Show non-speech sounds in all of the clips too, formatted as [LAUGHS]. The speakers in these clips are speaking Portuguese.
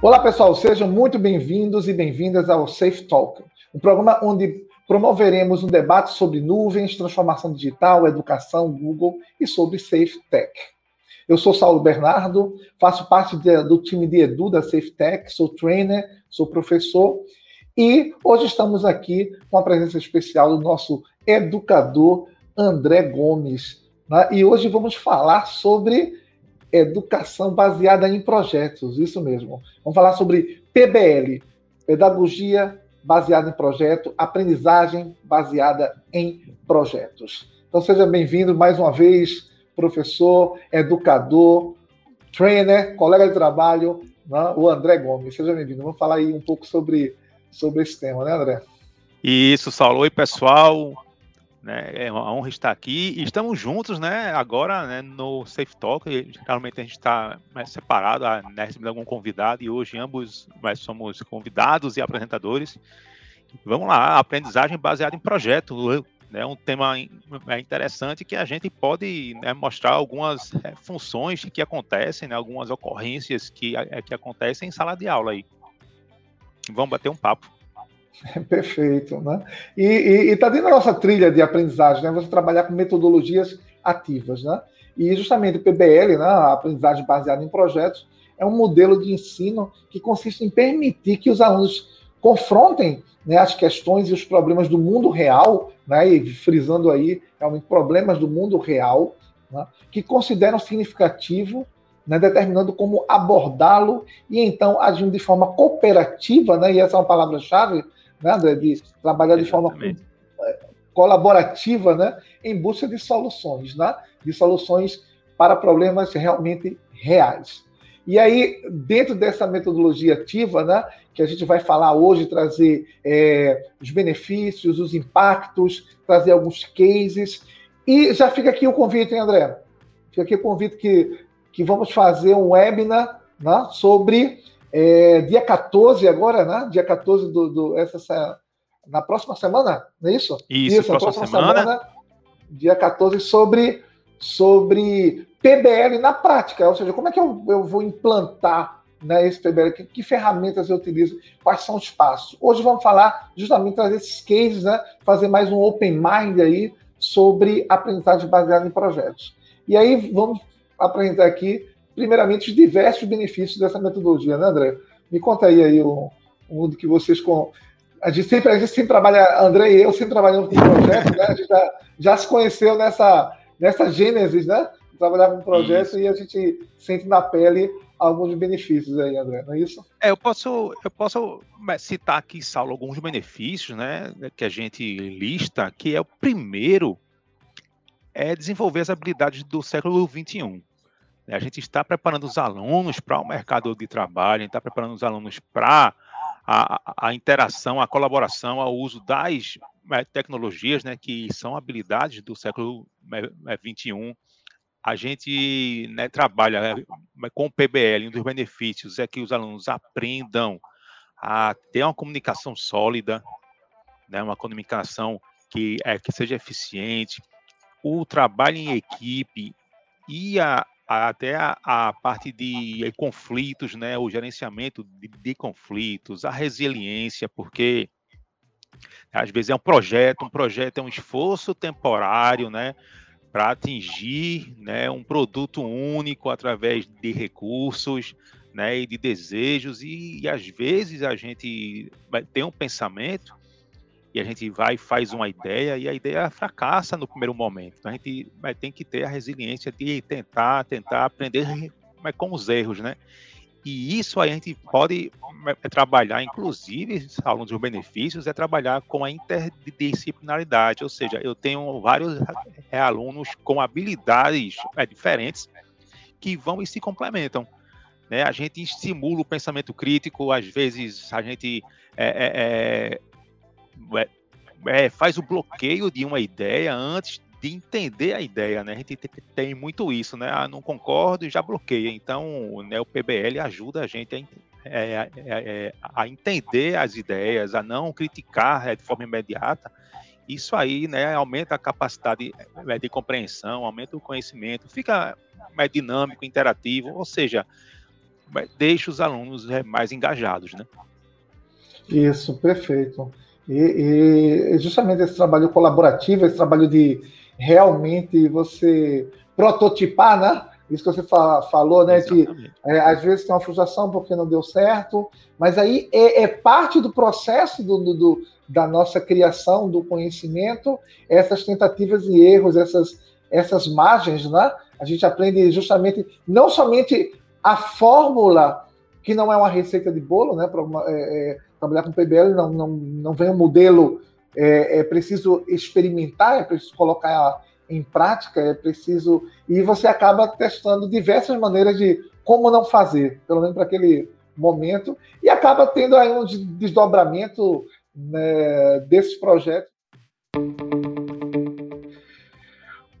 Olá, pessoal, sejam muito bem-vindos e bem-vindas ao Safe Talk, um programa onde promoveremos um debate sobre nuvens, transformação digital, educação, Google e sobre Safe Tech. Eu sou Saulo Bernardo, faço parte de, do time de Edu da Safe Tech, sou trainer, sou professor e hoje estamos aqui com a presença especial do nosso educador André Gomes. Né? E hoje vamos falar sobre educação baseada em projetos, isso mesmo. Vamos falar sobre PBL, pedagogia baseada em projeto, aprendizagem baseada em projetos. Então seja bem-vindo mais uma vez, professor, educador, trainer, colega de trabalho, né, o André Gomes. Seja bem-vindo. Vamos falar aí um pouco sobre, sobre esse tema, né, André? Isso, Saulo. Oi, pessoal. Né? É uma honra estar aqui e estamos juntos, né? Agora né, no Safe Talk. Geralmente a gente está mais separado, né, recebendo algum convidado e hoje ambos nós somos convidados e apresentadores. Vamos lá, aprendizagem baseada em projeto. É um tema é interessante que a gente pode né, mostrar algumas é, funções que acontecem, né, algumas ocorrências que, que acontecem em sala de aula aí. Vamos bater um papo. [LAUGHS] Perfeito, né? E está dentro da nossa trilha de aprendizagem, né? Você trabalhar com metodologias ativas, né? E justamente o PBL, né, a aprendizagem baseada em projetos, é um modelo de ensino que consiste em permitir que os alunos confrontem né, as questões e os problemas do mundo real, né, e frisando aí realmente problemas do mundo real, né, que consideram significativo né, determinando como abordá-lo e então agindo de forma cooperativa, né, e essa é uma palavra-chave, né, André, de trabalhar de forma colaborativa, né, em busca de soluções, né, de soluções para problemas realmente reais. E aí, dentro dessa metodologia ativa, né, que a gente vai falar hoje, trazer é, os benefícios, os impactos, trazer alguns cases. E já fica aqui o convite, hein, André? Fica aqui o convite que, que vamos fazer um webinar né, sobre é, dia 14 agora, né? Dia 14 do, do essa, na próxima semana, não é isso? Isso, isso próxima, próxima semana. semana. Dia 14, sobre, sobre PBL na prática, ou seja, como é que eu, eu vou implantar né, esse PBL, que, que, ferramentas eu utilizo, quais são os passos. Hoje vamos falar justamente trazer esses cases, né, fazer mais um open mind aí sobre aprendizagem baseada em projetos. E aí vamos apresentar aqui primeiramente, os diversos benefícios dessa metodologia, né, André? Me conta aí, aí um, um que vocês com. A gente, sempre, a gente sempre trabalha, André e eu sempre trabalhando com projeto, né? A gente já, já se conheceu nessa, nessa gênesis, né? Trabalhar com projeto isso. e a gente sente na pele alguns benefícios aí, André, não é isso? É, eu posso, eu posso citar aqui, Saulo, alguns benefícios, né, que a gente lista, que é o primeiro é desenvolver as habilidades do século XXI. Né, a gente está preparando os alunos para o mercado de trabalho, a gente está preparando os alunos para a, a, interação, a colaboração, ao uso das né, tecnologias, né, que são habilidades do século XXI. Né, a gente né, trabalha com o PBL, um dos benefícios é que os alunos aprendam a ter uma comunicação sólida, né, uma comunicação que, é, que seja eficiente, o trabalho em equipe e a, até a, a, parte de conflitos, né, o gerenciamento de, de, conflitos, a resiliência, porque às vezes é um projeto, um projeto é um esforço temporário, né, para atingir, né, um produto único através de recursos, né, e de desejos e, e às vezes a gente tem um pensamento a gente vai e faz uma ideia e a ideia fracassa no primeiro momento. Então a gente vai ter que ter a resiliência de tentar, tentar aprender mas com os erros, né? E isso a gente pode é, trabalhar, inclusive, um dos benefícios é trabalhar com a interdisciplinaridade, ou seja, eu tenho vários é, alunos com habilidades é, diferentes que vão e se complementam. Né? A gente estimula o pensamento crítico, às vezes a gente é, é, é, é, faz o bloqueio de uma ideia antes de entender a ideia, né? A gente tem muito isso, né? Ah, não concordo e já bloqueia. Então, né, o PBL ajuda a gente a, é, é, é, a entender as ideias, a não criticar é, de forma imediata. Isso aí, né, aumenta a capacidade é, de compreensão, aumenta o conhecimento, fica mais dinâmico, interativo, ou seja, deixa os alunos é, mais engajados, né? Isso, perfeito. E, e, justamente esse trabalho colaborativo, esse trabalho de realmente você prototipar, né? Isso que você falou, né? Que é, às vezes tem uma frustração porque não deu certo, mas aí é, é parte do processo do, do, do, da nossa criação do conhecimento, essas tentativas e erros, essas, essas margens, né? A gente aprende justamente não somente a fórmula, que não é uma receita de bolo, né? Para é, é, trabalhar com PBL não, não, não vem um modelo, é, é preciso experimentar, é preciso colocar em prática, é preciso. E você acaba testando diversas maneiras de como não fazer, pelo menos para aquele momento, e acaba tendo aí um desdobramento né, desses projetos.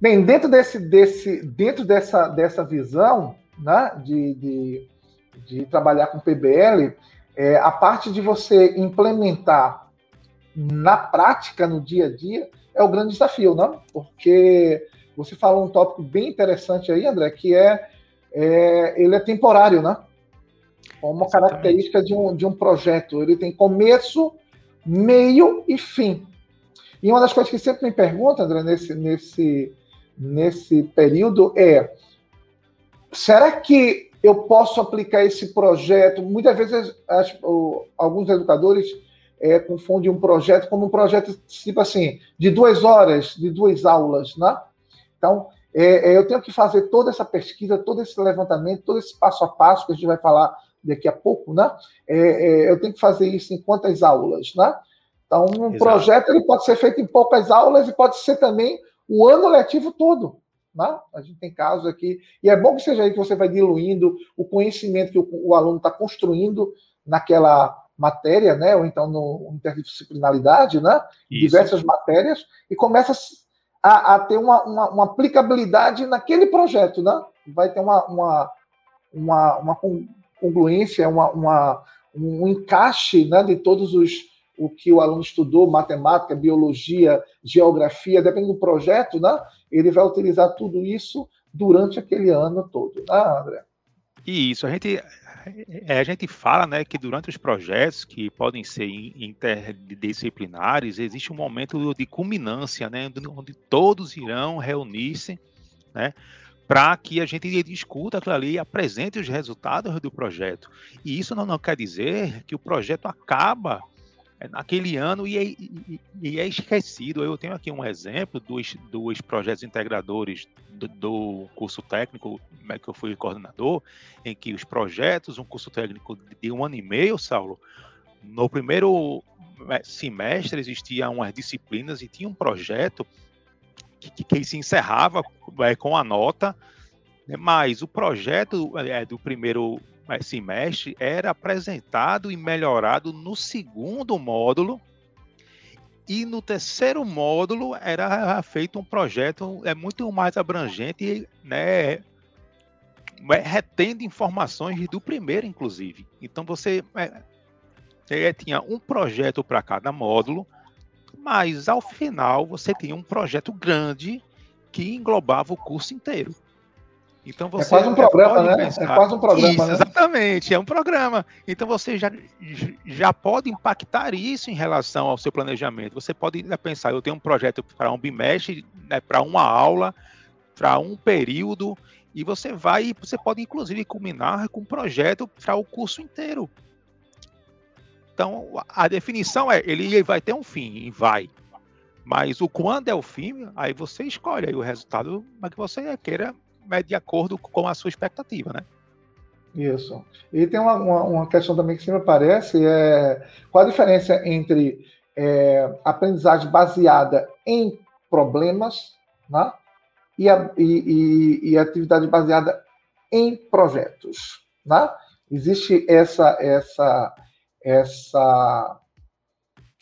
Bem, dentro, desse, desse, dentro dessa, dessa visão né, de, de, de trabalhar com PBL, é, a parte de você implementar na prática, no dia a dia, é o grande desafio, não? Porque você falou um tópico bem interessante aí, André, que é, é ele é temporário, né? Uma Exatamente. característica de um, de um projeto. Ele tem começo, meio e fim. E uma das coisas que sempre me perguntam, André, nesse, nesse, nesse período é: será que eu posso aplicar esse projeto? Muitas vezes as, alguns educadores é, confunde um projeto como um projeto tipo assim, de duas horas, de duas aulas, né? Então, é, é, eu tenho que fazer toda essa pesquisa, todo esse levantamento, todo esse passo a passo que a gente vai falar daqui a pouco, né? É, é eu tenho que fazer isso em quantas aulas, né? Então, um Exato. projeto ele pode ser feito em poucas aulas e pode ser também o ano letivo todo. Né? A gente tem casos aqui, e é bom que seja aí que você vai diluindo o conhecimento que o, o aluno está construindo naquela matéria, né, ou então no interdisciplinaridade, né, Isso. diversas matérias, e começa a, a ter uma, uma, uma, aplicabilidade naquele projeto, né? Vai ter uma, uma, uma, uma congruência, uma, uma, um encaixe né, de todos os o que o aluno estudou, matemática, biologia, geografia, dependendo do projeto, né? Ele vai utilizar tudo isso durante aquele ano todo, né, André? Isso, a gente é, a gente fala né, que durante os projetos que podem ser interdisciplinares, existe um momento de culminância, né, onde todos irão reunir-se né, para que a gente discuta aquilo ali e apresente os resultados do projeto. E isso não, não quer dizer que o projeto acaba naquele ano e é, e, é, esquecido. Eu tenho aqui um exemplo dos, dos projetos integradores do, do, curso técnico, é que eu fui coordenador, em que os projetos, um curso técnico de um ano e meio, Saulo, no primeiro semestre existiam umas disciplinas e tinha um projeto que, que, que se encerrava é, com a nota, né, mas o projeto é, do primeiro semestre era apresentado e melhorado no segundo módulo e no terceiro módulo era feito um projeto é muito mais abrangente, né, é, retendo informações do primeiro, inclusive. Então você é, tinha um projeto para cada módulo, mas ao final você tinha um projeto grande que englobava o curso inteiro. Então é você é quase um programa, né? Pensar, é quase um programa, isso, né? Exatamente, é um programa. Então você já, já pode impactar isso em relação ao seu planejamento. Você pode pensar, eu tenho um projeto para um bimestre, né, para uma aula, para um período, e você vai, você pode inclusive culminar com um projeto para o curso inteiro. Então, a definição é, ele vai ter um fim, vai. Mas o quando é o fim, aí você escolhe aí o resultado que você queira é de acordo com a sua expectativa, né? Isso. E tem uma, uma, uma questão também que sempre aparece, é qual a diferença entre é, aprendizagem baseada em problemas né? e, a, e, e, e atividade baseada em projetos. Né? Existe essa, essa, essa,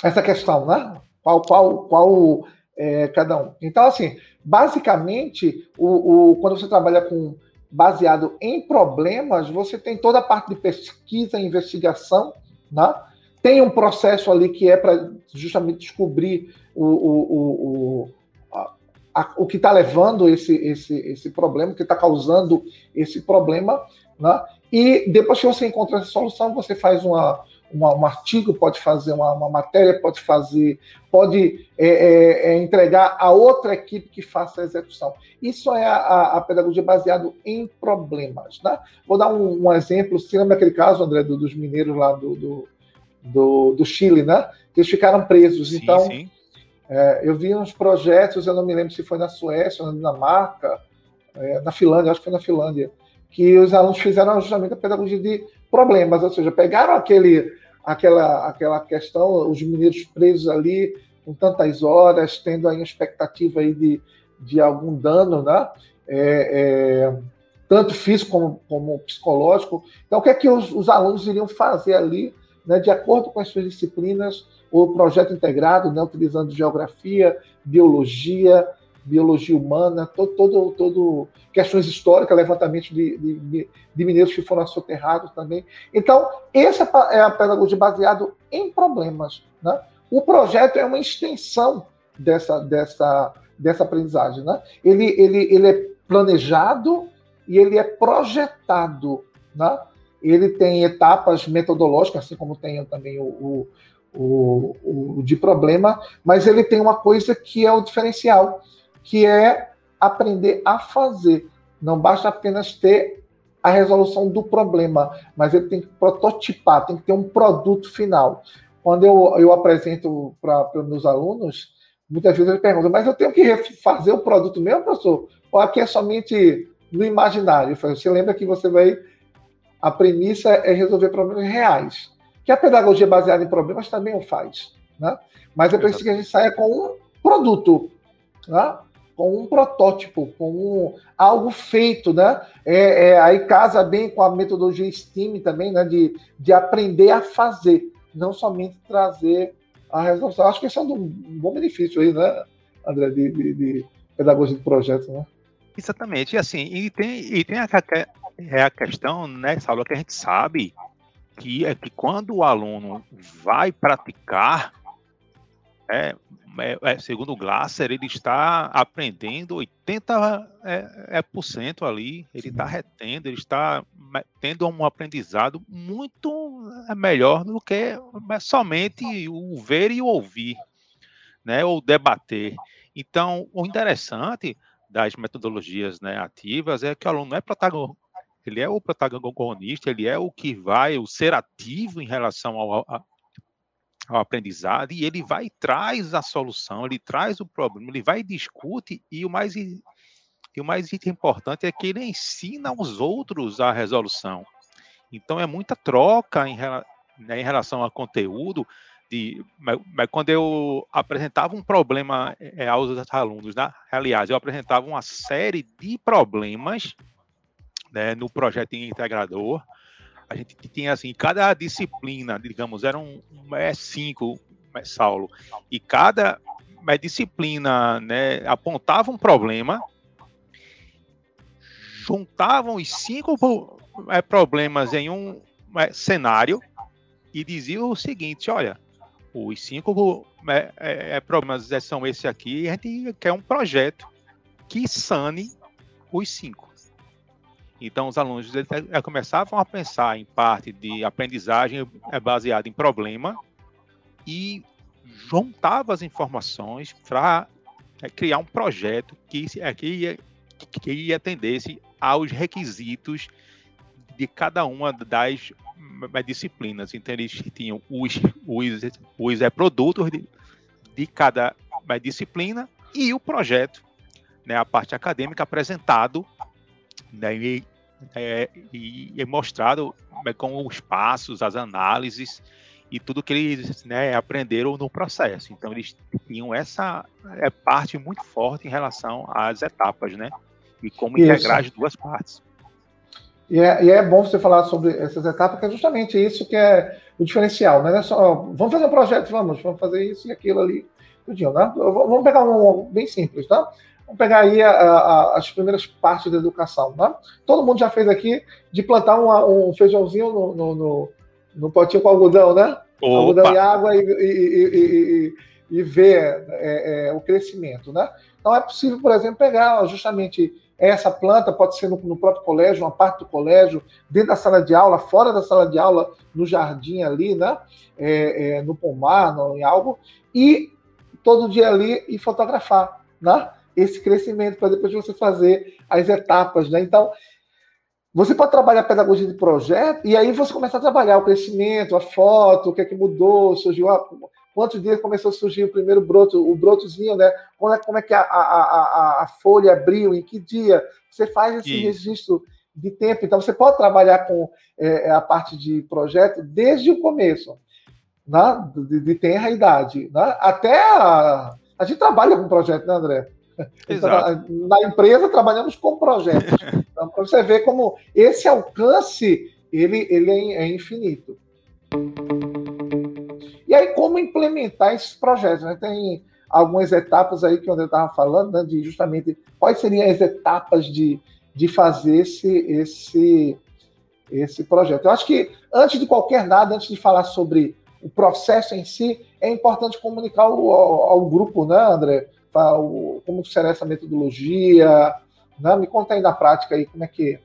essa questão, né? Qual, qual, qual é, cada um. Então, assim, basicamente, o, o, quando você trabalha com baseado em problemas, você tem toda a parte de pesquisa, investigação, né? tem um processo ali que é para justamente descobrir o, o, o, a, a, o que está levando esse, esse, esse problema, o que está causando esse problema, né? E depois que você encontra essa solução, você faz uma, uma, um artigo, pode fazer uma, uma matéria, pode fazer, pode é, é, é, entregar a outra equipe que faça a execução. Isso é a, a pedagogia baseada em problemas. Né? Vou dar um, um, exemplo, você lembra aquele caso, André, do, dos mineiros lá do, do, do, do Chile, né? Que eles ficaram presos. Sim, então, sim. É, eu vi uns projetos, eu não me lembro se foi na Suécia, na Dinamarca, é, na Finlândia, acho que foi na Finlândia, que os alunos fizeram justamente a pedagogia de problemas, ou seja, pegaram aquele, aquela, aquela questão, os mineiros presos ali com tantas horas, tendo aí expectativa aí de, de algum dano, né? É, é, tanto físico como, como, psicológico. Então, o que é que os, os alunos iriam fazer ali, né, de acordo com as suas disciplinas, o projeto integrado, né, utilizando geografia, biologia, biologia humana, todo, todo, todo questões históricas, levantamento de, de, de mineiros que foram soterrados também. Então, essa é a pedagogia baseada em problemas. Né? O projeto é uma extensão dessa, dessa, dessa aprendizagem. Né? Ele, ele, ele é planejado e ele é projetado. Né? Ele tem etapas metodológicas, assim como tem também o, o, o, o de problema, mas ele tem uma coisa que é o diferencial que é aprender a fazer. Não basta apenas ter a resolução do problema, mas ele tem que prototipar, tem que ter um produto final. Quando eu, eu apresento para os meus alunos, muitas vezes eles perguntam, mas eu tenho que fazer o produto mesmo, professor? Ou aqui é somente no imaginário? Eu falo, você lembra que você vai. A premissa é resolver problemas reais. Que a pedagogia baseada em problemas também o faz. Né? Mas é preciso que a gente saia com um produto. Né? Com um protótipo, com um, algo feito, né? É, é, aí casa bem com a metodologia STEAM também, né? De, de aprender a fazer, não somente trazer a resolução. Acho que esse é um, bom benefício aí, né, André, de, de, de pedagogia de projetos, né? Exatamente, e assim, e tem, e tem a, é a questão, né, Saulo, que a gente sabe que é que quando o aluno vai praticar, é, é, é, segundo o Glasser, ele está aprendendo 80% é, é, por cento ali, ele está retendo, ele está tendo um aprendizado muito é, melhor do que somente o ver e o ouvir, né, ou debater. Então, o interessante das metodologias né, ativas é que o aluno não é protagonista, ele é o protagonista, ele é o que vai, o ser ativo em relação ao, ao aprendizado e ele vai traz a solução, ele traz o problema, ele vai discute e o mais e o mais importante é que ele ensina aos outros a resolução. Então é muita troca em, né, em relação ao conteúdo. De, mas, mas, quando eu apresentava um problema é, aos alunos, né? aliás, eu apresentava uma série de problemas né, no projeto integrador, a gente tinha assim, cada disciplina, digamos, eram é, cinco, é, Saulo, e cada é, disciplina né, apontava um problema, juntavam os cinco é, problemas em um é, cenário e diziam o seguinte: olha, os cinco é, é, problemas são esse aqui, e a gente quer um projeto que sane os cinco. Então, os alunos começavam a pensar em parte de aprendizagem é baseada em problema e juntava as informações para é, criar um projeto que, é, que, que atendesse aos requisitos de cada uma das disciplinas. Então, eles tinham os, os, os produtos de, de cada disciplina e o projeto, né, a parte acadêmica apresentado e, é, e, e mostrado né, com os passos, as análises e tudo que eles né, aprenderam no processo. Então eles tinham essa é, parte muito forte em relação às etapas, né? E como isso. integrar as duas partes. E é, e é, bom você falar sobre essas etapas, que é justamente isso que é o diferencial, né? Não é só, vamos fazer um projeto, vamos, vamos fazer isso e aquilo ali, tudinho, né? Vamos pegar um bem simples, tá? Vamos pegar aí a, a, as primeiras partes da educação. Né? Todo mundo já fez aqui de plantar um, um feijãozinho no, no, no, no, potinho com algodão, né? Opa. Algodão e água e, e, e, e ver é, é, o crescimento. Né? Então é possível, por exemplo, pegar justamente essa planta, pode ser no, no, próprio colégio, uma parte do colégio, dentro da sala de aula, fora da sala de aula, no jardim ali, né? É, é, no pomar, no, em algo, e todo dia ali e fotografar, né? Esse crescimento, para depois você fazer as etapas, né? Então, você pode trabalhar pedagogia de projeto e aí você começa a trabalhar o crescimento, a foto, o que é que mudou, surgiu a, quantos dias começou a surgir o primeiro broto, o brotozinho, né? Como é, como é que a, a, a, a folha abriu, em que dia? Você faz esse registro de tempo. Então, você pode trabalhar com é, a parte de projeto desde o começo, né? de, de tenra idade, né? até a, a gente trabalha com projeto, né, André? Exato. Na empresa trabalhamos com projetos. [LAUGHS] Então, para você ver como esse alcance ele, ele é, é infinito. E aí, como implementar esses projetos? Né? Tem algumas etapas aí que eu estava falando, né, de justamente quais seriam as etapas de, de fazer esse, esse, esse projeto. Eu acho que, antes de qualquer nada, antes de falar sobre o processo em si, é importante comunicar ao, ao, ao grupo, né, André? Como será essa metodologia, né? Me conta aí na prática aí como é que,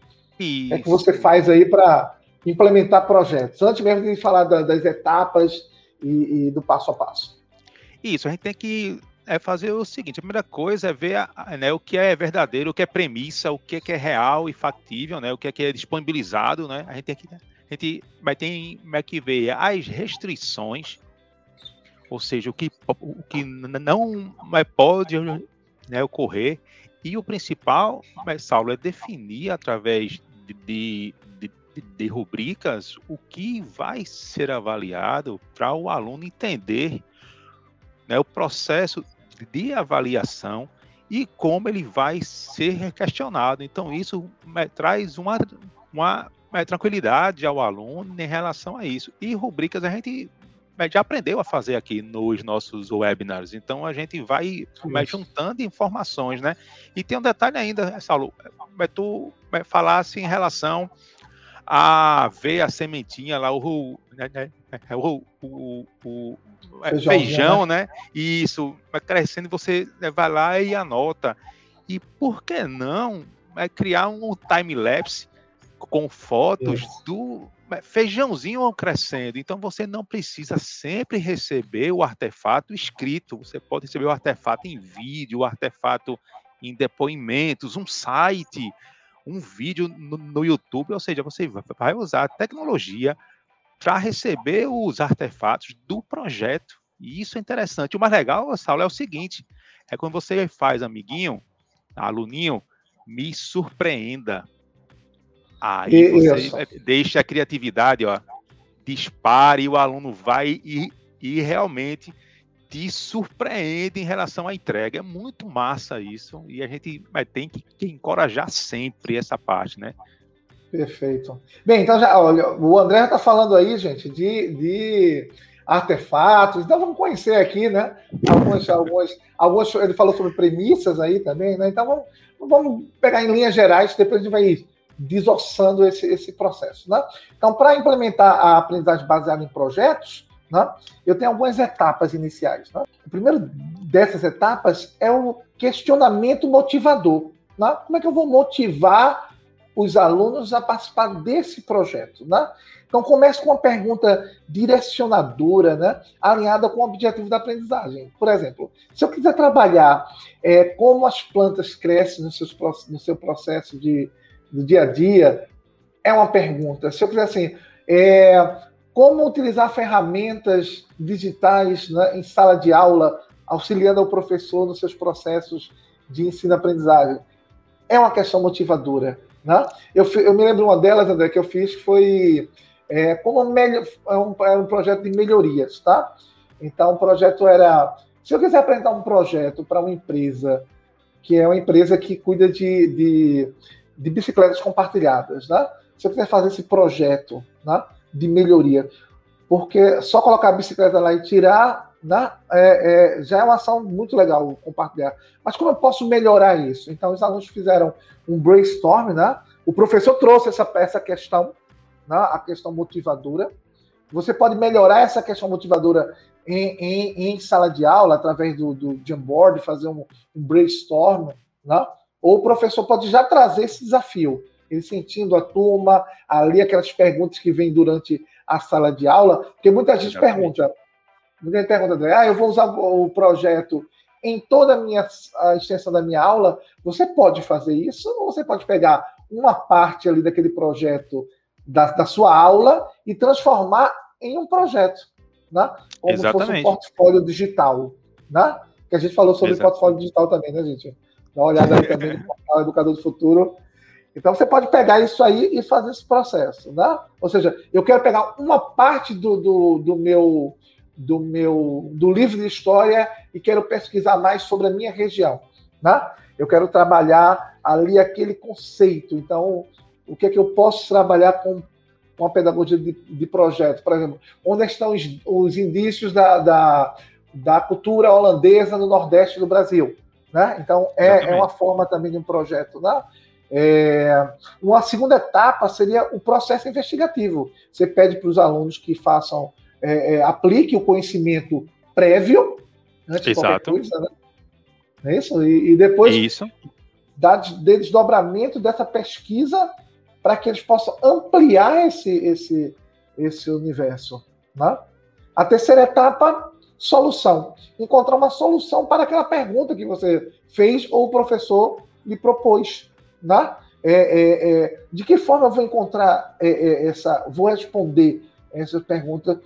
é que você faz aí para implementar projetos, antes mesmo de falar da, das etapas e, e, do passo a passo. Isso, a gente tem que é fazer o seguinte: a primeira coisa é ver né, o que é verdadeiro, o que é premissa, o que é, que é real e factível, né, o que é, que é disponibilizado. Né, a gente tem que, a gente vai ter que ver as restrições ou seja, o que, o que não pode né, ocorrer. E o principal, mas, Saulo, é definir através de, de, de, de rubricas o que vai ser avaliado para o aluno entender né, o processo de avaliação e como ele vai ser questionado. Então, isso traz uma, uma tranquilidade ao aluno em relação a isso. E rubricas a gente já aprendeu a fazer aqui nos nossos webinars. Então a gente vai juntando informações, né? E tem um detalhe ainda, Saulo, é tu falasse em relação a ver a sementinha lá, o, né, né é, o, o, o é, feijão, né? né? Isso, vai crescendo, você vai lá e anota. E por que não é, criar um time-lapse com fotos Isso. do feijãozinho crescendo. Então você não precisa sempre receber o artefato escrito. Você pode receber o artefato em vídeo, o artefato em depoimentos, um site, um vídeo no, no YouTube. Ou seja, você vai usar a tecnologia para receber os artefatos do projeto. E isso é interessante. O mais legal, Saulo, é o seguinte: é quando você faz amiguinho, aluninho, me surpreenda. Aí e, você isso. deixa a criatividade, ó, dispare o aluno vai e, e realmente te surpreende em relação à entrega. É muito massa isso e a gente tem que, que encorajar sempre essa parte, né? Perfeito. Bem, então já, olha, o André está falando aí, gente, de, de artefatos. Então vamos conhecer aqui, né? Algumas, algumas, algumas, ele falou sobre premissas aí também, né? Então vamos, vamos pegar em linhas gerais, depois a gente vai desossando esse, esse processo. Né? Então, para implementar a aprendizagem baseada em projetos, né, eu tenho algumas etapas iniciais. Né? O primeiro dessas etapas é o questionamento motivador. Né? Como é que eu vou motivar os alunos a participar desse projeto? Né? Então, comece com uma pergunta direcionadora, né, alinhada com o objetivo da aprendizagem. Por exemplo, se eu quiser trabalhar é, como as plantas crescem no, seus, no seu processo de do dia a dia, é uma pergunta. Se eu quiser assim, é, como utilizar ferramentas digitais né, em sala de aula, auxiliando o professor nos seus processos de ensino-aprendizagem? É uma questão motivadora. Né? Eu, eu me lembro uma delas, André, que eu fiz, que foi é, como melhor, é um, era um projeto de melhorias, tá? Então, o projeto era. Se eu quiser apresentar um projeto para uma empresa, que é uma empresa que cuida de, de de bicicletas compartilhadas, né? Se eu quiser fazer esse projeto né, de melhoria, porque só colocar a bicicleta lá e tirar né, é, é, já é uma ação muito legal compartilhar. Mas como eu posso melhorar isso? Então, os alunos fizeram um brainstorm, né? O professor trouxe essa, essa questão, né, a questão motivadora, Você pode melhorar essa questão motivadora em, em, em sala de aula, através do, do Jamboard, fazer um, um brainstorm, né? Ou o professor pode já trazer esse desafio, ele sentindo a turma, ali aquelas perguntas que vêm durante a sala de aula, porque muita gente pergunta, muita gente pergunta, ah, eu vou usar o projeto em toda a minha a extensão da minha aula, você pode fazer isso, ou você pode pegar uma parte ali daquele projeto da, da sua aula e transformar em um projeto, né? Como Exatamente. fosse um portfólio digital, né? Que a gente falou sobre Exatamente. portfólio digital também, né, gente? Dá uma olhada aí também no portal Educador do Futuro. Então você pode pegar isso aí e fazer esse processo, né? Ou seja, eu quero pegar uma parte do, do, do meu do meu do livro de história e quero pesquisar mais sobre a minha região, né? Eu quero trabalhar ali aquele conceito. Então, o que é que eu posso trabalhar com, com a pedagogia de, de projeto? Por exemplo, onde estão os, os indícios da, da, da, cultura holandesa no Nordeste do Brasil? Né? Então, é, é uma forma também de um projeto. Né? É, uma segunda etapa seria o processo investigativo. Você pede para os alunos que façam, é, é, aplique o conhecimento prévio, antes de qualquer coisa, né? É isso? E, e depois isso. dar desdobramento dessa pesquisa para que eles possam ampliar esse, esse, esse universo. Né? A terceira etapa, solução. Encontrar uma solução para aquela pergunta que você fez ou o professor lhe propôs. Né? É, é, é, de que forma eu vou encontrar é, é, essa, vou responder essa pergunta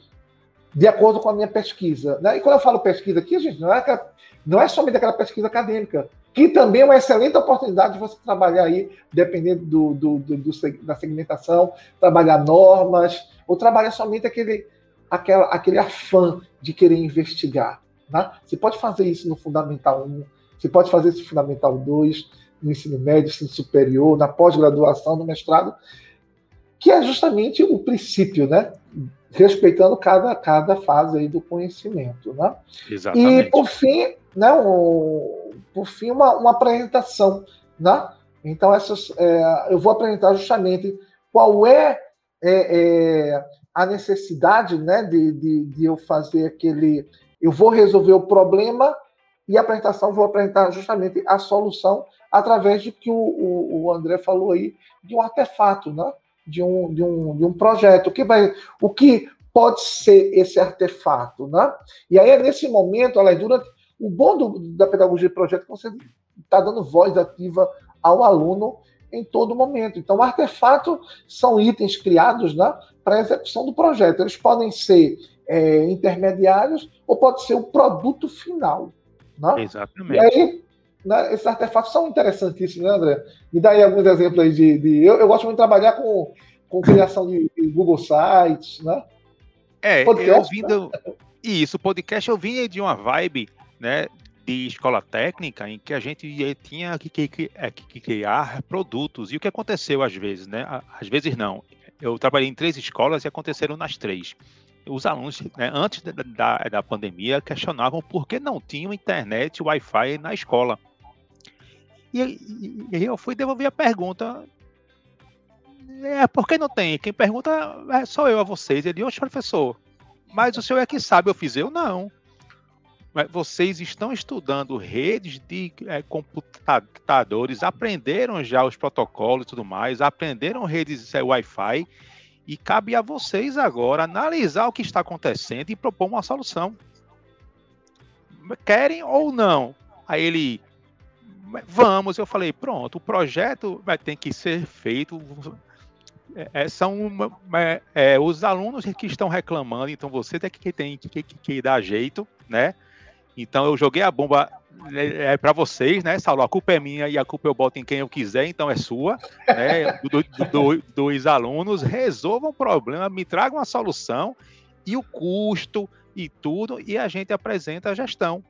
de acordo com a minha pesquisa. Né? E quando eu falo pesquisa aqui, gente, não é, aquela, não é somente aquela pesquisa acadêmica, que também é uma excelente oportunidade de você trabalhar aí, dependendo do, do, do, do da segmentação, trabalhar normas, ou trabalhar somente aquele, aquela, aquele afã de querer investigar. Né? Você pode fazer isso no Fundamental 1, você pode fazer isso no Fundamental 2, no ensino médio, ensino superior, na pós-graduação, no mestrado, que é justamente o princípio, né? Respeitando cada, cada fase aí do conhecimento, né? Exatamente. E, por fim, né, um, por fim, uma, uma apresentação. Né? Então, essas, é, eu vou apresentar justamente qual é, é, é a necessidade né, de, de, de, eu fazer aquele. Eu vou resolver o problema e a apresentação vou apresentar justamente a solução através de que o, o, o André falou aí, de um artefato, né? de, um, de, um, de um projeto. O que, vai, o que pode ser esse artefato? Né? E aí, nesse momento, olha, durante o bom do, da pedagogia de projeto é que você está dando voz ativa ao aluno em todo momento. Então, artefato são itens criados né, para a execução do projeto. Eles podem ser é, intermediários ou pode ser o produto final. Né? Exatamente. E aí, né, esses artefatos são interessantíssimos, né, André? Me dá aí alguns exemplos aí de. de... Eu, eu, gosto muito de trabalhar com, com criação de, de Google Sites, né? É, podcast, eu vindo. Né? Isso, podcast eu vim de uma vibe né, de escola técnica em que a gente tinha que, que, que, é, que, criar produtos. E o que aconteceu às vezes, né? Às vezes não. Eu trabalhei em três escolas e aconteceram nas três. Os alunos, né, antes da, da, da, pandemia, questionavam por que não tinham internet Wi-Fi na escola. E, e, e eu fui devolver a pergunta. É, por que não tem? Quem pergunta é só eu a vocês. Ele, oxe, professor, mas o senhor é que sabe, eu fiz eu? Não vocês estão estudando redes de é, computadores, aprenderam já os protocolos e tudo mais, aprenderam redes é, Wi-Fi, e cabe a vocês agora analisar o que está acontecendo e propor uma solução. Querem ou não? Aí ele, vamos, eu falei, pronto, o projeto vai ter que ser feito. É, é são é, é, os alunos que estão reclamando, então você tem que, tem que, que, que dar jeito, né? Então eu joguei a bomba é, é para vocês, né, Saulo? A culpa é minha e a culpa eu boto em quem eu quiser, então é sua, né? Do, do, do, dos alunos, resolvam o problema, me tragam a solução e o custo e tudo, e a gente apresenta a gestão.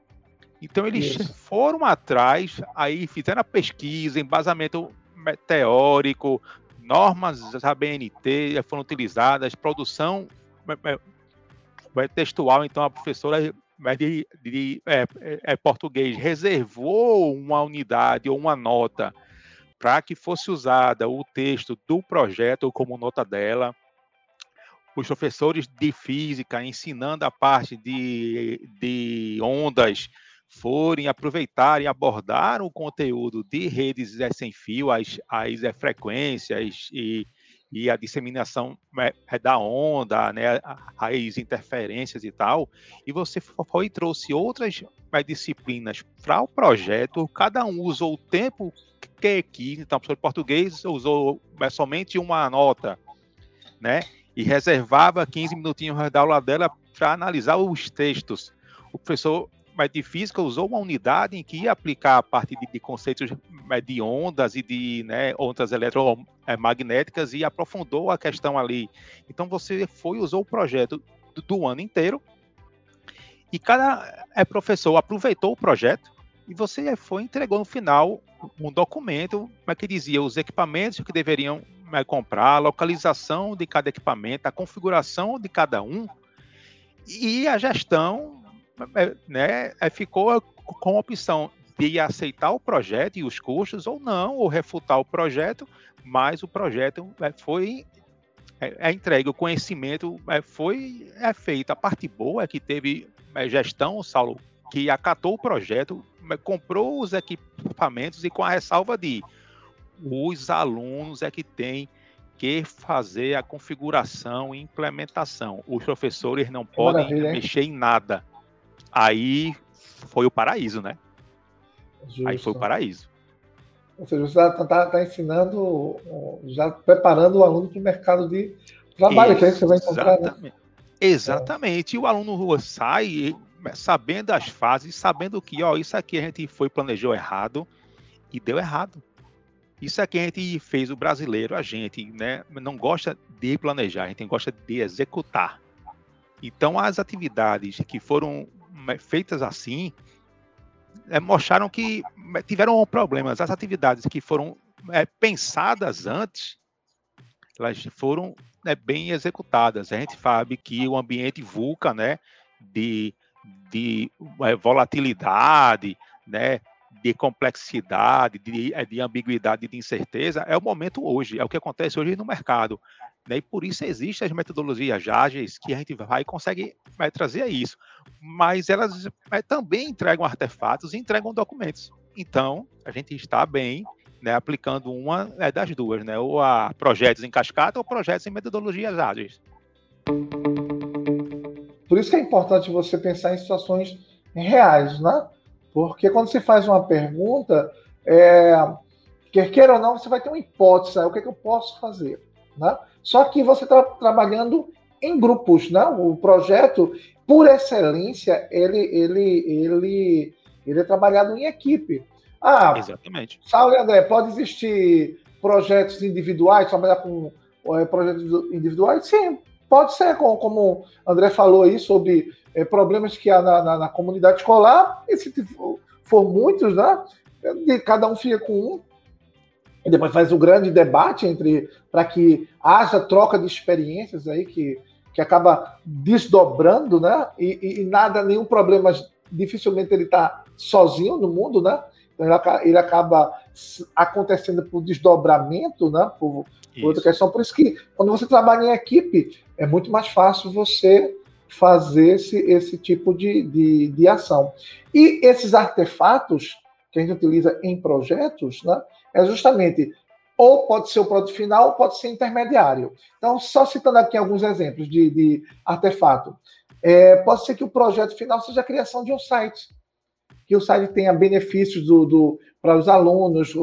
Então eles Isso. foram atrás, aí fizeram a pesquisa, embasamento teórico, normas da BNT foram utilizadas, produção textual, então a professora de, de é, é, é, português reservou uma unidade ou uma nota para que fosse usada o texto do projeto como nota dela. os professores de física ensinando a parte de, de ondas forem aproveitar e abordar o conteúdo de redes sem fio, as, as frequências e, e a disseminação né, é, da onda, né, as interferências e tal, e você foi e trouxe outras né, disciplinas para o projeto, cada um usou o tempo que quis, então, o professor de português usou né, somente uma nota, né, e reservava 15 minutinhos da aula dela para analisar os textos. O professor de física usou uma unidade em que ia aplicar a parte de, de conceitos de ondas e de né, ondas eletromagnéticas e aprofundou a questão ali. Então você foi usou o projeto do, do ano inteiro e cada é, professor aproveitou o projeto e você foi entregou no final um documento que dizia os equipamentos que deveriam comprar, a localização de cada equipamento, a configuração de cada um e a gestão né, é, ficou com a opção de aceitar o projeto e os custos ou não, ou refutar o projeto, mas o projeto é, foi é, é entregue, o conhecimento é, foi é feito. A parte boa é que teve é, gestão, Saulo, que acatou o projeto, comprou os equipamentos e com a ressalva de os alunos é que têm que fazer a configuração e implementação. Os professores não podem mexer em nada. Aí foi o paraíso, né? Justo. Aí foi o paraíso. Ou seja, você está tá, tá ensinando, já preparando o aluno para o mercado de trabalho, que é isso que você vai encontrar. Né? Exatamente. É. E o aluno sai sabendo as fases, sabendo que, ó, isso aqui a gente foi, planejou errado e deu errado. Isso aqui a gente fez o brasileiro, a gente, né, não gosta de planejar, a gente gosta de executar. Então, as atividades que foram feitas assim, é, mostraram que é, tiveram problemas. As atividades que foram é, pensadas antes, elas foram né, bem executadas. A gente sabe que o ambiente VUCA, né, de, de é, volatilidade, né, de complexidade, de, é, de ambiguidade, de incerteza, é o momento hoje, é o que acontece hoje no mercado. Né? E por isso existem as metodologias ágeis que a gente vai e consegue vai trazer isso. Mas elas é, também entregam artefatos e entregam documentos. Então, a gente está bem né, aplicando uma é, das duas, né? ou a projetos em cascata ou projetos em metodologias ágeis. Por isso que é importante você pensar em situações reais, né? Porque quando você faz uma pergunta, é, quer queira ou não, você vai ter uma hipótese, o que, é que eu posso fazer? Né? Só que você está trabalhando em grupos, né? O projeto, por excelência, ele, ele, ele, ele é trabalhado em equipe. Ah, Exatamente. Saulo e André, pode existir projetos individuais, trabalhar com é, projetos individuais? Sim, pode ser, como, como André falou aí sobre é, problemas que há na, na, na, comunidade escolar, e se for muitos, né? Cada um fica com um, e depois faz o grande debate entre para que haja troca de experiências aí que, que acaba desdobrando, né? E, e, e nada, nenhum problema, dificilmente ele está sozinho no mundo, né? Então ele, ele acaba acontecendo por desdobramento, né? Por, por outra questão. Por isso que quando você trabalha em equipe, é muito mais fácil você fazer esse, esse tipo de, de, de ação. E esses artefatos que a gente utiliza em projetos, né? É justamente ou pode ser o produto final, ou pode ser intermediário. Então, só citando aqui alguns exemplos de, de artefato. É, pode ser que o projeto final seja a criação de um site, que o site tenha benefícios do, do para os alunos,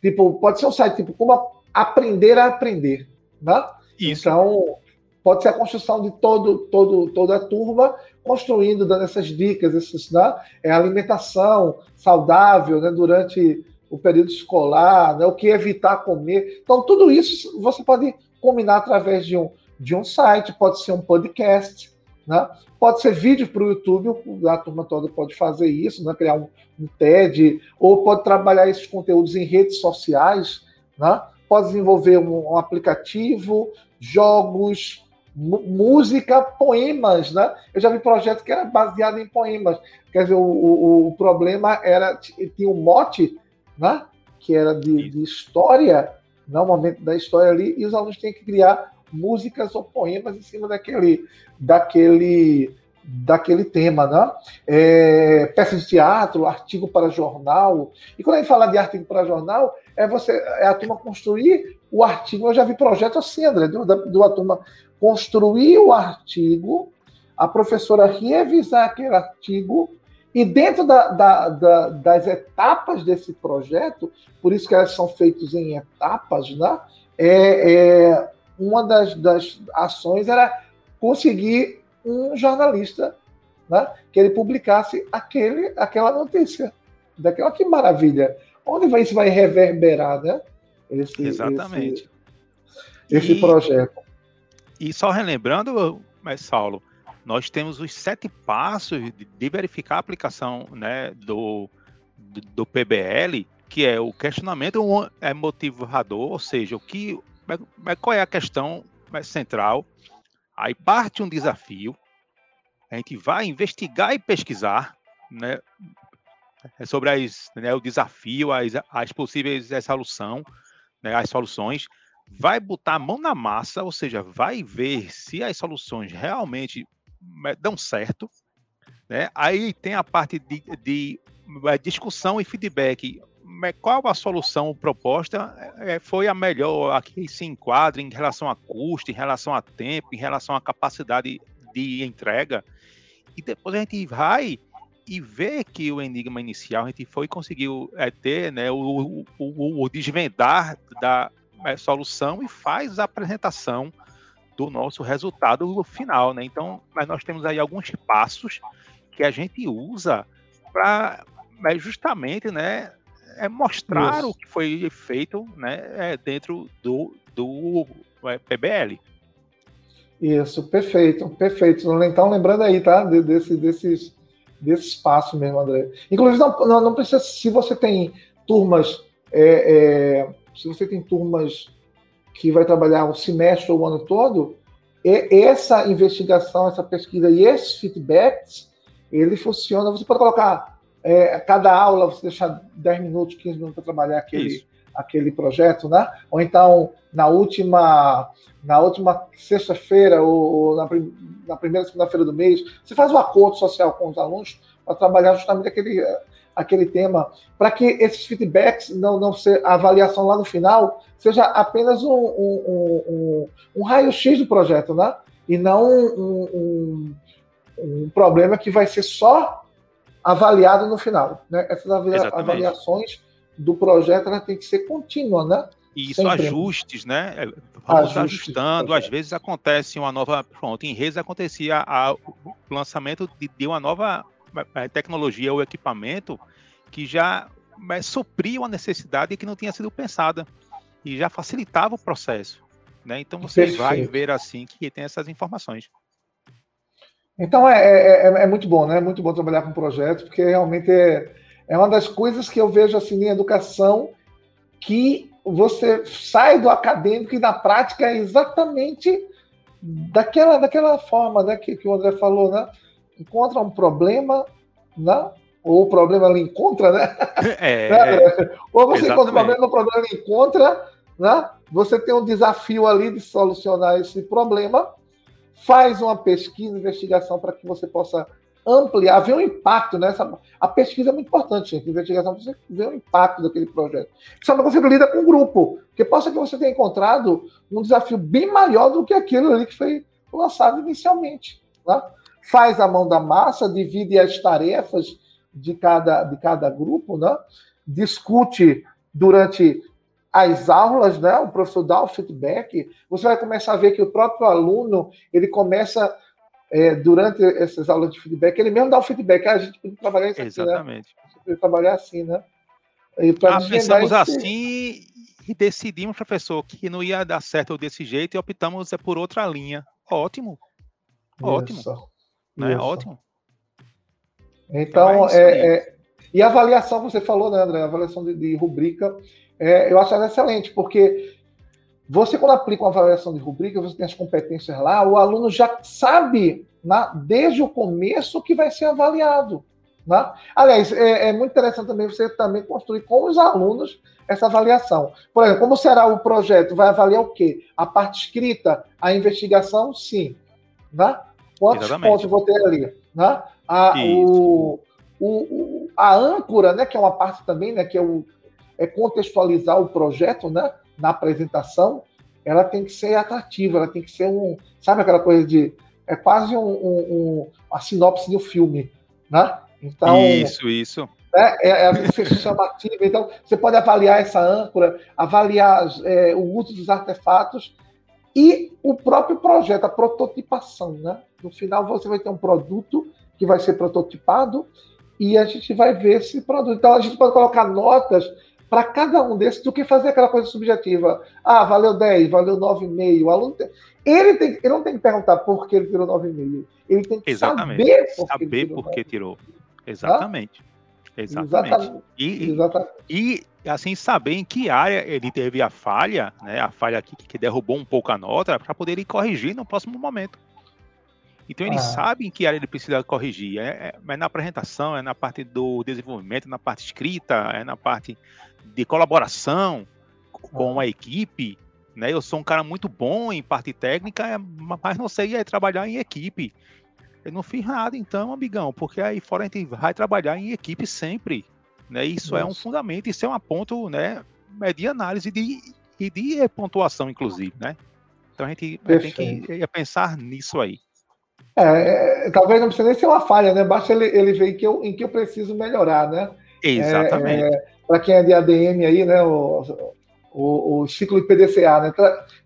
tipo, pode ser um site tipo como aprender a aprender, né? Isso. Então, pode ser a construção de todo, todo, toda a turma construindo, dando essas dicas, esses, né? é, alimentação saudável né? durante o período escolar, né, o que evitar comer. Então, tudo isso você pode combinar através de um, de um site, pode ser um podcast, né? pode ser vídeo para o YouTube, a turma toda pode fazer isso, né? criar um, um, TED, ou pode trabalhar esses conteúdos em redes sociais, né? pode desenvolver um, um aplicativo, jogos, música, poemas, né? Eu já vi projeto que era baseado em poemas. Quer dizer, o, o, o problema era tinha um mote né? que era de, de história, no né? momento da história ali, e os alunos têm que criar músicas ou poemas em cima daquele, daquele, daquele tema, né? É, peças de teatro, artigo para jornal. E quando a gente fala de artigo para jornal, é você é a turma construir o artigo. Eu já vi projeto assim, André, do, da, do a turma construir o artigo, a professora revisar aquele artigo e dentro da, da, da, das etapas desse projeto, por isso que elas são feitas em etapas, né? É, é, uma das, das ações era conseguir um jornalista né, que ele publicasse aquele, aquela notícia. Daquela que maravilha. Onde vai, isso vai reverberar, né? Esse, Exatamente. Esse, esse e, projeto. E só relembrando, mas Saulo, nós temos os sete passos de verificar a aplicação né, do, do, do PBL, que é o questionamento é motivador, ou seja, o que, qual é a questão central. Aí parte um desafio, a gente vai investigar e pesquisar né, sobre as, né, o desafio, as, as possíveis solução, né, as soluções, vai botar a mão na massa, ou seja, vai ver se as soluções realmente dão certo. Né? Aí tem a parte de, de é, discussão e feedback. Qual a solução proposta é, foi a melhor aqui se enquadra em relação a custo, em relação a tempo, em relação à capacidade de entrega. E depois a gente vai e vê que o enigma inicial a gente foi conseguiu é, ter né, o, o, o desvendar da é, solução e faz a apresentação do nosso resultado final, né? Então, mas nós temos aí alguns passos que a gente usa para é, justamente, né, é mostrar Isso. o que foi feito, né, é, dentro do, do é, PBL. Isso, perfeito, perfeito. Então, lembrando aí, tá, desse, desses, desses passos mesmo, André. Inclusive, não, não, não precisa, se você tem turmas, é, é, se você tem turmas que vai trabalhar um semestre ou o ano todo, essa investigação, essa pesquisa e esses feedbacks, ele funciona. Você pode colocar é, cada aula, você deixar 10 minutos, 15 minutos para trabalhar aquele, aquele projeto, né? Ou então, na última, na última sexta-feira ou, ou na, na, primeira segunda-feira do mês, você faz um acordo social com os alunos para trabalhar justamente aquele, aquele tema, para que esses feedbacks não, não ser a avaliação lá no final seja apenas um, um, um, um raio-x do projeto, né? E não um, um, problema que vai ser só avaliado no final. Né? Essas avalia avaliações do projeto ela tem que ser contínua, né? E isso, Sempre. ajustes, né? É, vamos ajustes, ajustando. Às vezes acontece uma nova. Pronto, em redes acontecia a, o lançamento de, de uma nova tecnologia ou equipamento que já é, supria uma necessidade que não tinha sido pensada e já facilitava o processo. Né? Então você Perfeito. vai ver assim que tem essas informações. Então é, é, é, é, muito bom, né? É muito bom trabalhar com projetos, porque realmente é, é uma das coisas que eu vejo assim em educação que você sai do acadêmico e na prática é exatamente daquela, daquela forma né, que, que o André falou, né? Encontra um problema, né? ou o problema ele encontra, né? [LAUGHS] É, né? [LAUGHS] Ou você exatamente. encontra um problema, o problema ele encontra, né? Você tem um desafio ali de solucionar esse problema, faz uma pesquisa, investigação para que você possa ampliar, ver o impacto, né? a pesquisa é muito importante, gente. A investigação você ver o impacto daquele projeto. Só não você lida com o grupo, porque possa que você tenha encontrado um desafio bem maior do que aquele ali que foi lançado inicialmente. Né? Faz a mão da massa, divide as tarefas de cada, de cada grupo, né? discute durante as aulas, né? o professor dá o feedback, você vai começar a ver que o próprio aluno, ele começa, é, durante essas aulas de feedback, ele mesmo dá o feedback, ah, a gente pode trabalhar isso Exatamente. aqui, né? trabalhar assim, né? E ah, pensamos assim e decidimos, professor, que não ia dar certo desse jeito e optamos por outra linha. Ótimo. Ótimo. Isso. Né? Ótimo. Então, é, é, e a avaliação, você falou, né, André? A avaliação de, de rubrica, é, eu acho ela excelente, porque você, quando aplica uma avaliação de rubrica, você tem as competências lá, o aluno já sabe na, desde o começo que vai ser avaliado. Né? Aliás, é, é, muito interessante também você também construir com os alunos essa avaliação. Por exemplo, como será o projeto? Vai avaliar o quê? A parte escrita, a investigação, sim. Né? Quantos Exatamente. pontos vou ter ali? Né? A, o, o, a âncora, né, que é uma parte também, né, que é, o, é contextualizar o projeto né, na apresentação, ela tem que ser atrativa, ela tem que ser um. Sabe aquela coisa de. É quase um, um, um uma sinopse de um filme. Né? Então, isso, isso. Né, é, é a chamativa. Então, você pode avaliar essa âncora, avaliar é, o uso dos artefatos e o próprio projeto, a prototipação. Né? No final, você vai ter um produto que vai ser prototipado e a gente vai ver esse produto. Então, a gente pode colocar notas para cada um desses do que fazer aquela coisa subjetiva. Ah, valeu 10, valeu 9,5. O aluno tem... ele, tem... ele não tem que perguntar por que ele tirou 9,5. Ele tem que Exatamente. saber por, saber que, tirou, por que tirou. Exatamente. Exatamente. Exatamente. E, Exatamente. e, assim, saber em que área ele teve a falha, né, a falha aqui que derrubou um pouco a nota, para poder ir corrigir no próximo momento. Então ele ah. sabe em que área ele precisa corrigir. É, é, é, na apresentação, é na parte do desenvolvimento, na parte escrita, é na parte de colaboração com ah. a equipe. Né? Eu sou um cara muito bom em parte técnica, mas não sei é, trabalhar em equipe. Eu não fiz nada, então, amigão, porque aí fora a gente vai trabalhar em equipe sempre. Né? Isso Nossa. é um fundamento, isso é um ponto né, de análise de, e de pontuação, inclusive. Né? Então a gente Perfeito. tem que pensar nisso aí. É, é, talvez não precise nem ser uma falha, né? Basta ele, ele ver em que, eu, em que eu preciso melhorar, né? Exatamente. É, é, Para quem é de ADM aí, né? O, o, o ciclo IPDCA, né?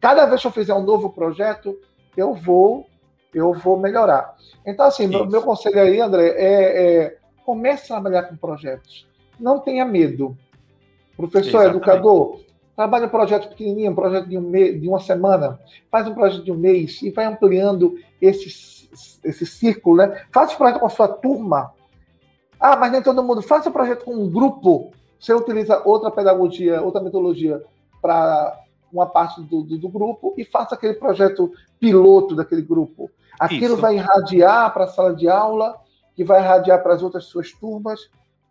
Cada vez que eu fizer um novo projeto, eu vou eu vou melhorar. Então, assim, meu, meu, conselho aí, André, é, é comece a trabalhar com projetos. Não tenha medo. Professor, Exatamente. educador, trabalha um projeto pequenininho, um projeto de, um me, de uma semana, faz um projeto de um mês e vai ampliando esse, esse círculo, né? Faça o projeto com a sua turma. Ah, mas nem todo mundo. Faça o projeto com um grupo. Você utiliza outra pedagogia, outra metodologia para uma parte do, do, do, grupo e faça aquele projeto piloto daquele grupo. Aquilo Isso. vai irradiar para a sala de aula, que vai irradiar para as outras suas turmas,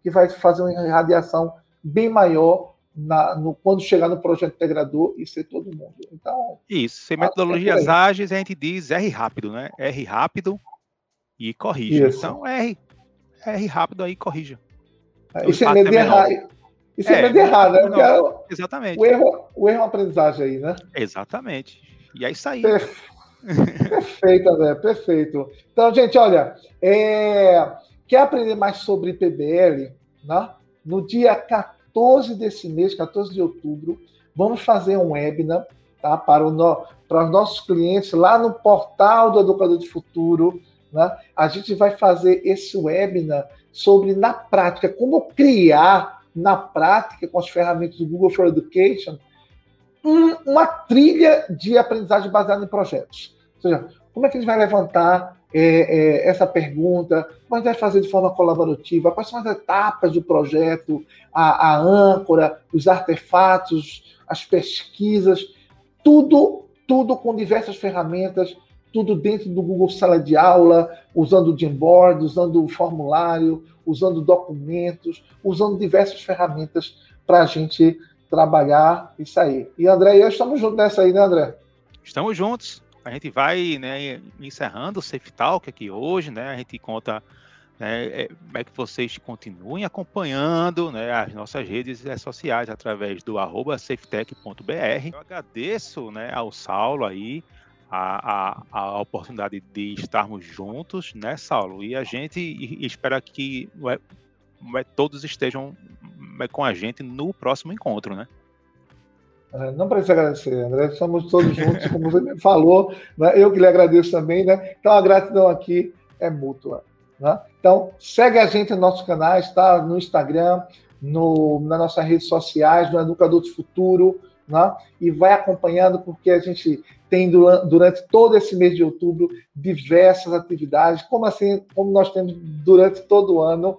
que vai fazer uma irradiação bem maior na, no, quando chegar no projeto integrador e ser todo mundo. Então, Isso, sem metodologias é ágeis, a gente diz R rápido, né? R rápido e corrija. Isso. Então, R, R rápido aí corrija. É, isso é medo de errar. Isso é, é medo de errar, né? É exatamente. O erro, o erro é uma aprendizagem aí, né? Exatamente. E é isso aí. Perfeito, André, perfeito. Então, gente, olha, é... quer aprender mais sobre PBL? Né? No dia 14 desse mês, 14 de outubro, vamos fazer um webinar tá? para, no... para os nossos clientes lá no portal do Educador de Futuro. Né? A gente vai fazer esse webinar sobre, na prática, como criar na prática com as ferramentas do Google for Education um, uma trilha de aprendizagem baseada em projetos. Seja, como é que gente vai levantar é, é, essa pergunta? Gente vai fazer de forma colaborativa? Quais são as etapas do projeto? A, a âncora, os artefatos, as pesquisas, tudo, tudo com diversas ferramentas, tudo dentro do Google Sala de Aula, usando o Jamboard, usando o formulário, usando documentos, usando diversas ferramentas para a gente trabalhar e sair. E André e eu estamos juntos nessa aí, né, André? Estamos juntos. A gente vai né, encerrando o Safe Talk aqui hoje, né? A gente conta né, é, como é que vocês continuem acompanhando né, as nossas redes sociais através do arroba safetech.br. Eu agradeço né, ao Saulo aí a, a, a, oportunidade de estarmos juntos, né, Saulo? E a gente espera que todos estejam com a gente no próximo encontro, né? É, não precisa agradecer, André. Somos todos juntos, como você [LAUGHS] falou. Né? Eu que lhe agradeço também, né? Então a gratidão aqui é mútua. Né? Então, segue a gente no nosso canal, está no Instagram, no, nas nossas redes sociais, no Educador do Futuro, né? e vai acompanhando, porque a gente tem durante todo esse mês de outubro diversas atividades, como assim, como nós temos durante todo o ano,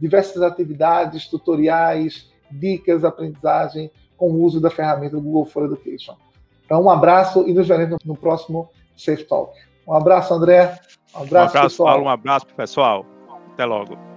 diversas atividades, tutoriais, dicas, aprendizagem com o uso da ferramenta do Google for Education. Então, um abraço e nos veremos no próximo Safe Talk. Um abraço, André. Um abraço, um abraço pessoal. Paulo. Um abraço, pessoal. Até logo.